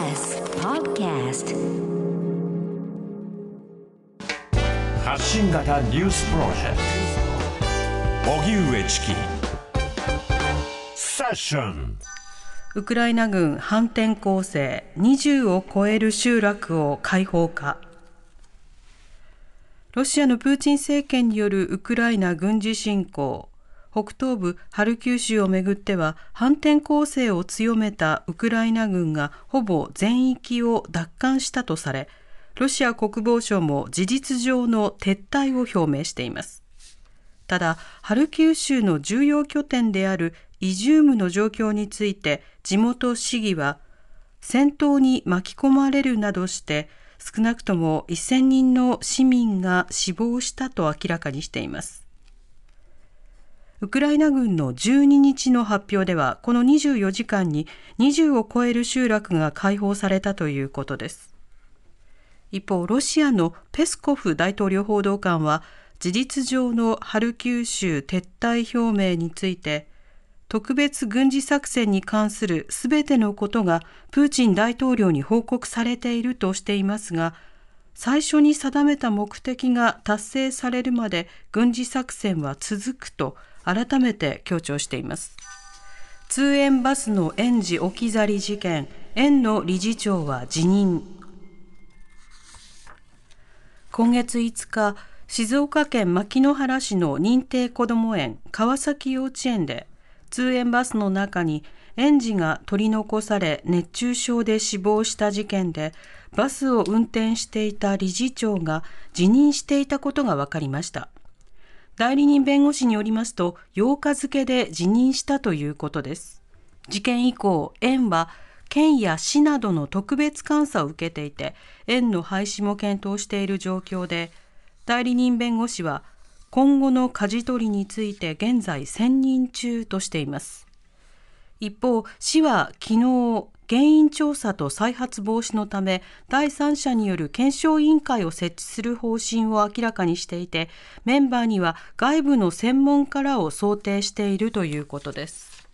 TBS Podcast. 発信型ニュースプロジェクト。荻上チキ。セッション。ウクライナ軍反転攻勢。20を超える集落を解放か。ロシアのプーチン政権によるウクライナ軍事侵攻北東部ハルキウ州をめぐっては反転攻勢を強めたウクライナ軍がほぼ全域を奪還したとされロシア国防省も事実上の撤退を表明しています。ただハルキウ州の重要拠点であるイジュームの状況について地元市議は戦闘に巻き込まれるなどして少なくとも1000人の市民が死亡したと明らかにしています。ウクライナ軍の12日の発表では、この24時間に20を超える集落が解放されたということです。一方、ロシアのペスコフ大統領報道官は、事実上のハルキウ州撤退表明について、特別軍事作戦に関するすべてのことがプーチン大統領に報告されているとしていますが、最初に定めた目的が達成されるまで軍事作戦は続くと改めて強調しています。通園バスの園児置き去り事件園の理事長は辞任。今月5日静岡県牧之原市の認定こども園川崎幼稚園で通園バスの中に園児が取り残され熱中症で死亡した事件でバスを運転していた理事長が辞任していたことが分かりました。代理人弁護士によりますと、8日付で辞任したということです。事件以降、園は県や市などの特別監査を受けていて、園の廃止も検討している状況で、代理人弁護士は、今後の舵取りについて現在選任中としています。一方、市は昨日、原因調査と再発防止のため第三者による検証委員会を設置する方針を明らかにしていてメンバーには外部の専門家らを想定しているということです。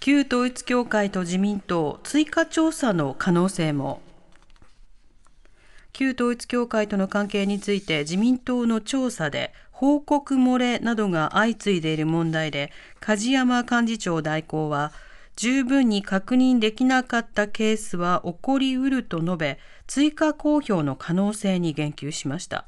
旧統一教会と自民党追加調査の可能性も。旧統一教会との関係について自民党の調査で報告漏れなどが相次いでいる問題で梶山幹事長代行は十分に確認できなかったケースは起こりうると述べ、追加公表の可能性に言及しました。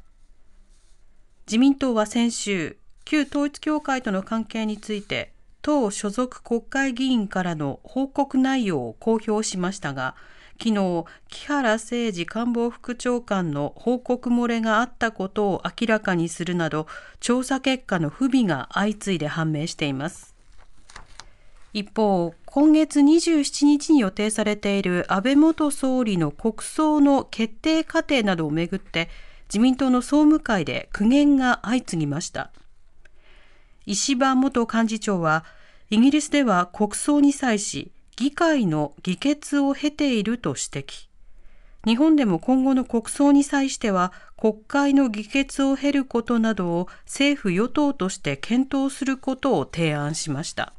自民党は先週、旧統一教会との関係について、党所属国会議員からの報告内容を公表しましたが、昨日、木原誠二官房副長官の報告漏れがあったことを明らかにするなど、調査結果の不備が相次いで判明しています。一方、今月27日に予定されている安倍元総理の国葬の決定過程などをめぐって自民党の総務会で苦言が相次ぎました。石破元幹事長はイギリスでは国葬に際し議会の議決を経ていると指摘。日本でも今後の国葬に際しては国会の議決を経ることなどを政府与党として検討することを提案しました。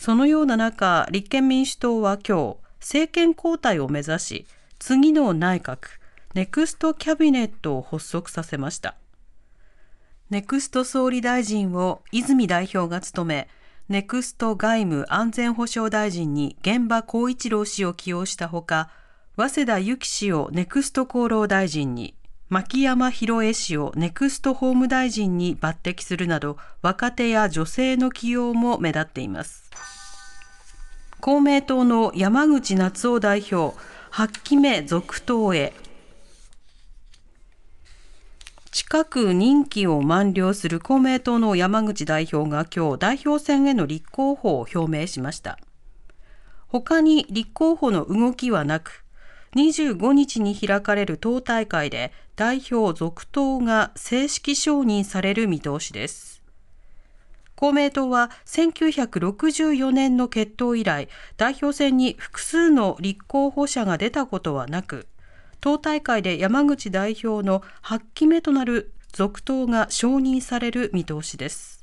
そのような中、立憲民主党は今日、政権交代を目指し、次の内閣、 Next Cabinet を発足させました。ネクスト総理大臣を泉代表が務め、ネクスト外務安全保障大臣に玄葉光一郎氏を起用したほか、早稲田ゆき氏をネクスト厚労大臣に、牧山ひろえ氏をネクスト法務大臣に抜擢するなど、若手や女性の起用も目立っています。公明党の山口夏夫代表、8期目続投へ。近く任期を満了する公明党の山口代表が今日代表選への立候補を表明しました。他に立候補の動きはなく、25日に開かれる党大会で代表続投が正式承認される見通しです。公明党は1964年の決闘以来、代表選に複数の立候補者が出たことはなく、党大会で山口代表の8期目となる続投が承認される見通しです。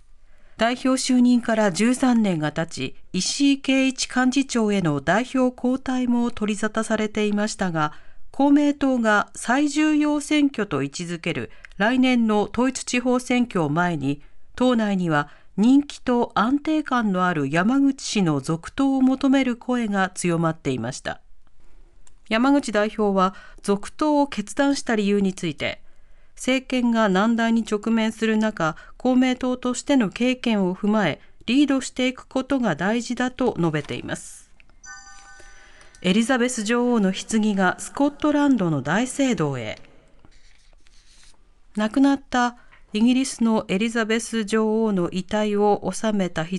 代表就任から13年が経ち、石井啓一幹事長への代表交代も取り沙汰されていましたが、公明党が最重要選挙と位置づける来年の統一地方選挙を前に、党内には人気と安定感のある山口氏の続投を求める声が強まっていました。山口代表は続投を決断した理由について、政権が難題に直面する中、公明党としての経験を踏まえ、リードしていくことが大事だと述べています。エリザベス女王の棺がスコットランドの大聖堂へ。亡くなったイギリスのエリザベス女王の遺体を収めた棺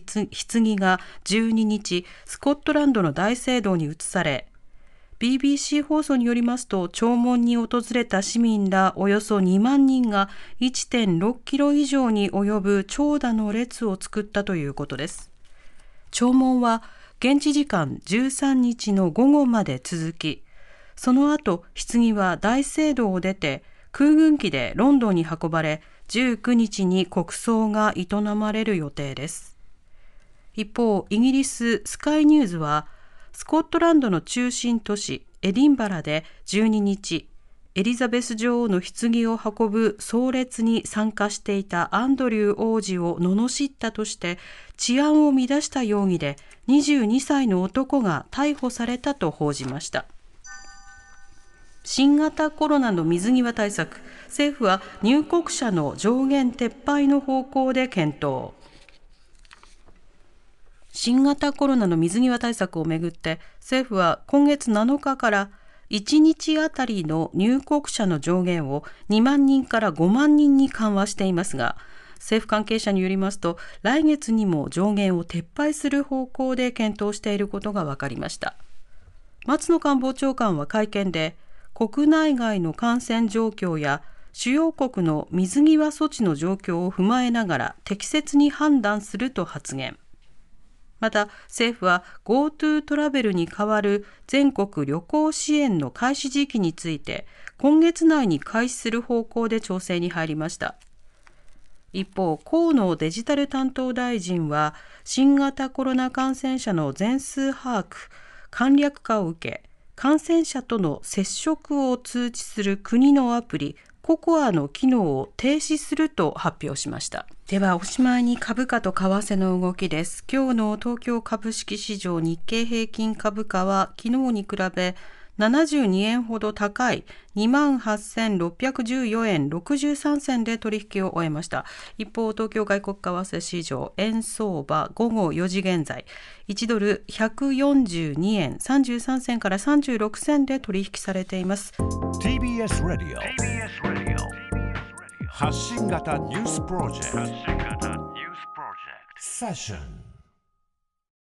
が12日、スコットランドの大聖堂に移され、BBC 放送によりますと、弔問に訪れた市民らおよそ2万人が1.6キロ以上に及ぶ長蛇の列を作ったということです。弔問は現地時間13日の午後まで続き、その後、棺は大聖堂を出て空軍機でロンドンに運ばれ、19日に国葬が営まれる予定です。一方、イギリススカイニューズは、スコットランドの中心都市エディンバラで12日、エリザベス女王の棺を運ぶ葬列に参加していたアンドリュー王子を罵ったとして治安を乱した容疑で22歳の男が逮捕されたと報じました。新型コロナの水際対策、政府は入国者の上限撤廃の方向で検討。新型コロナの水際対策をめぐって政府は今月7日から1日あたりの入国者の上限を2万人から5万人に緩和していますが政府関係者によりますと来月にも上限を撤廃する方向で検討していることが分かりました。松野官房長官は会見で国内外の感染状況や主要国の水際措置の状況を踏まえながら適切に判断すると発言。また政府は GoTo トラベルに代わる全国旅行支援の開始時期について今月内に開始する方向で調整に入りました。一方河野デジタル担当大臣は新型コロナ感染者の全数把握簡略化を受け感染者との接触を通知する国のアプリココアの機能を停止すると発表しました。ではおしまいに株価と為替の動きです。今日の東京株式市場日経平均株価は昨日に比べ72円ほど高い28,614円63銭で取引を終えました。一方、東京外国為替市場円相場午後4時現在、1ドル142円33銭から36銭で取引されています。TBS ラディオ発信型ニュースプロジェクト。セッション